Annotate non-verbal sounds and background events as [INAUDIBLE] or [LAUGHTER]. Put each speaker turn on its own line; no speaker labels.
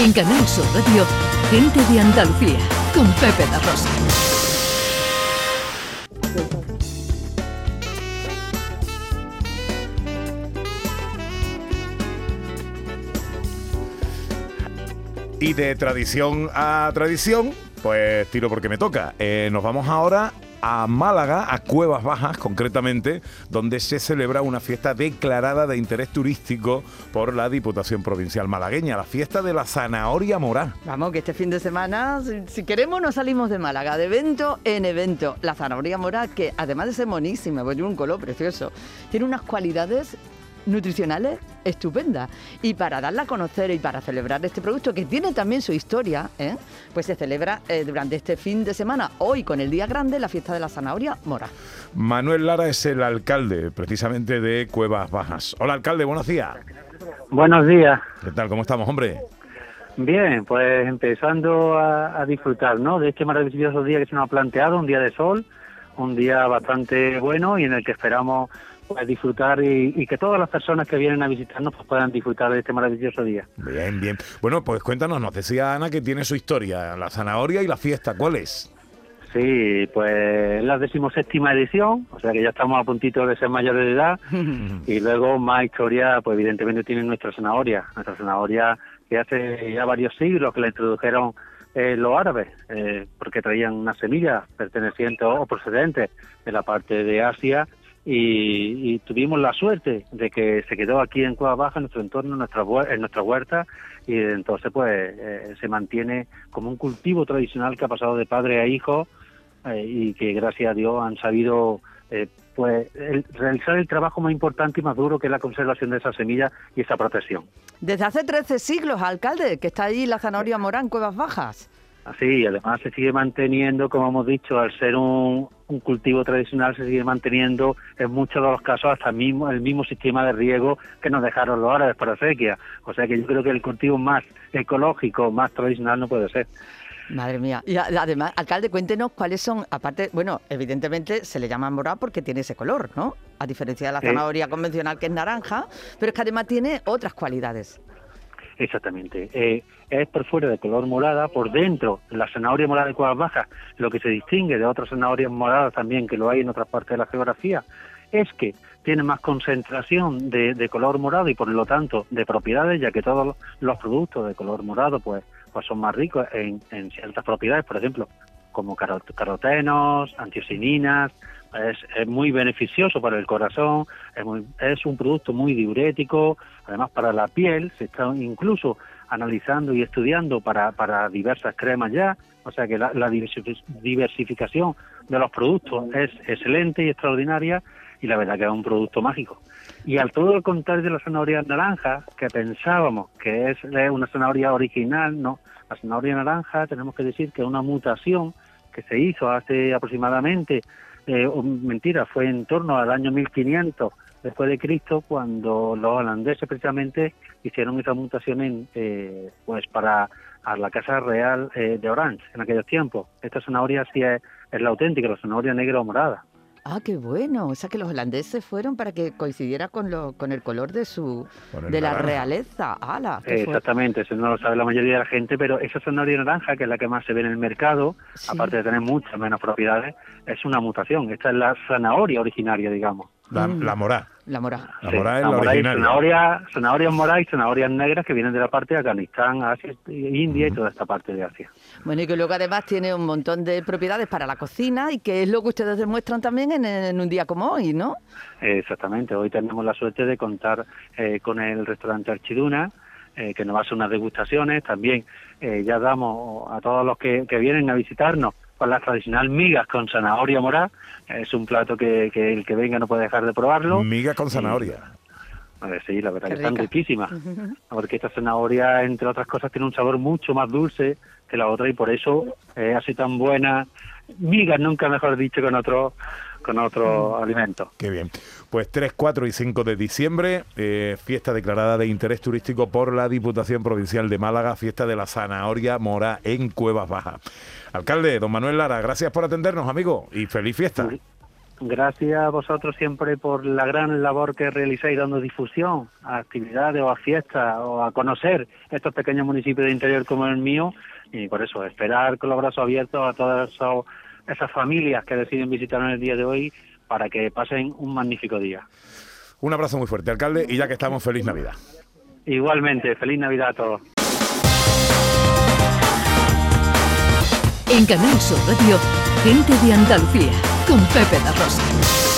En Canal Sur Radio, Gente de Andalucía, con Pepe La Rosa.
Y de tradición a tradición, pues tiro porque me toca. Eh, nos vamos ahora a Málaga, a Cuevas Bajas concretamente, donde se celebra una fiesta declarada de interés turístico por la Diputación Provincial Malagueña, la fiesta de la zanahoria morá.
Vamos, que este fin de semana, si, queremos, nos salimos de Málaga, de evento en evento. La zanahoria mora, que además de ser monísima, pues tiene un color precioso, tiene unas cualidades nutricionales estupendas. Y para darla a conocer y para celebrar este producto, que tiene también su historia, ¿eh? pues se celebra eh, durante este fin de semana, hoy con el Día Grande, la fiesta de la zanahoria mora.
Manuel Lara es el alcalde, precisamente de Cuevas Bajas. Hola, alcalde, buenos días.
Buenos días.
¿Qué tal? ¿Cómo estamos, hombre?
Bien, pues empezando a, a disfrutar, ¿no? De este maravilloso día que se nos ha planteado, un día de sol, un día bastante bueno y en el que esperamos pues disfrutar y, y que todas las personas que vienen a visitarnos pues puedan disfrutar de este maravilloso día.
Bien, bien. Bueno, pues cuéntanos, nos decía Ana que tiene su historia, la zanahoria y la fiesta. ¿Cuál es?
Sí, pues es la decimoséptima edición, o sea que ya estamos a puntito de ser mayores de edad [LAUGHS] y luego más historia, pues evidentemente tiene nuestra zanahoria, nuestra zanahoria que hace ya varios siglos que la introdujeron eh, los árabes, eh, porque traían una semilla perteneciente o procedente de la parte de Asia y, tuvimos la suerte de que se quedó aquí en Cueva Baja, en nuestro entorno, en nuestra, en huerta, y entonces pues eh, se mantiene como un cultivo tradicional que ha pasado de padre a hijo eh, y que gracias a Dios han sabido eh, pues el- realizar el trabajo más importante y más duro que es la conservación de esa semilla y esa protección.
Desde hace 13 siglos, alcalde, que está allí la zanahoria mora en Cuevas Bajas.
Así, y además se sigue manteniendo, como hemos dicho, al ser un, un cultivo tradicional, se sigue manteniendo en muchos de los casos hasta el mismo, el mismo sistema de riego que nos dejaron los árabes para sequía. O sea que yo creo que el cultivo más ecológico, más tradicional no puede ser.
Madre mía. Y además, alcalde, cuéntenos cuáles son, aparte, bueno, evidentemente se le llama mora porque tiene ese color, ¿no? A diferencia de la zanahoria convencional que es naranja, pero es que además tiene otras cualidades.
Exactamente. Eh, es por fuera de color morada, por dentro la zanahoria morada de cuevas bajas, lo que se distingue de otras zanahorias moradas también que lo hay en otras partes de la geografía, es que tiene más concentración de, de color morado y por lo tanto de propiedades, ya que todos los productos de color morado pues, pues son más ricos en, en ciertas propiedades, por ejemplo, como carot- carotenos, antiocininas, es, es muy beneficioso para el corazón, es, muy- es un producto muy diurético, además para la piel, se está incluso analizando y estudiando para, para diversas cremas ya, o sea que la, la diversi- diversificación de los productos es excelente y extraordinaria y la verdad que es un producto mágico. Y al todo el contrario de la zanahoria naranja, que pensábamos que es una zanahoria original, no, la zanahoria naranja tenemos que decir que es una mutación que se hizo hace aproximadamente, eh, mentira, fue en torno al año 1500 después de Cristo, cuando los holandeses precisamente hicieron esa mutación en, eh, pues para a la Casa Real eh, de Orange en aquellos tiempos. Esta zanahoria sí es, es la auténtica, la zanahoria negra o morada.
Ah, qué bueno. O sea que los holandeses fueron para que coincidiera con, lo, con el color de su de la realeza. ¡Hala!
Eh, exactamente, eso no lo sabe la mayoría de la gente, pero esa zanahoria naranja, que es la que más se ve en el mercado,
Sí.
aparte de tener muchas menos propiedades, es una mutación. Esta es la zanahoria originaria, digamos.
La,
Mm.
la morá.
La mora.
La
Sí,
es la
morada y
original.
Zanahoria, zanahorias moradas y zanahorias negras que vienen de la parte de Afganistán, Asia, India y toda esta parte de Asia.
Bueno, y que luego además tiene un montón de propiedades para la cocina y que es lo que ustedes demuestran también en, en un día como hoy, ¿no?
Exactamente, hoy tenemos la suerte de contar eh, con el restaurante Archiduna, eh, que nos va a hacer unas degustaciones. También eh, ya damos a todos los que, que vienen a visitarnos con las tradicional migas con zanahoria morada. Es un plato que, que el que venga no puede dejar de probarlo.
Miga con zanahoria.
Eh, sí, la verdad
Qué
que están riquísimas. Porque esta zanahoria, entre otras cosas, tiene un sabor mucho más dulce que la otra y por eso eh, hace tan buena migas, nunca mejor dicho, con otro, con otro alimento.
Qué bien. Pues 3, 4 y 5 de diciembre, eh, fiesta declarada de interés turístico por la Diputación Provincial de Málaga, fiesta de la zanahoria mora en Cuevas Bajas. Alcalde, don Manuel Lara, gracias por atendernos, amigo, y feliz fiesta.
Gracias a vosotros siempre por la gran labor que realizáis dando difusión a actividades o a fiestas o a conocer estos pequeños municipios de interior como el mío y por eso esperar con los brazos abiertos a todas esos- esas familias que deciden visitarnos el día de hoy para que pasen un magnífico día.
Un abrazo muy fuerte, alcalde, y ya que estamos, feliz Navidad.
Igualmente, feliz Navidad a todos.
En Canal Sur Radio, gente de Andalucía, con Pepe da Rosa.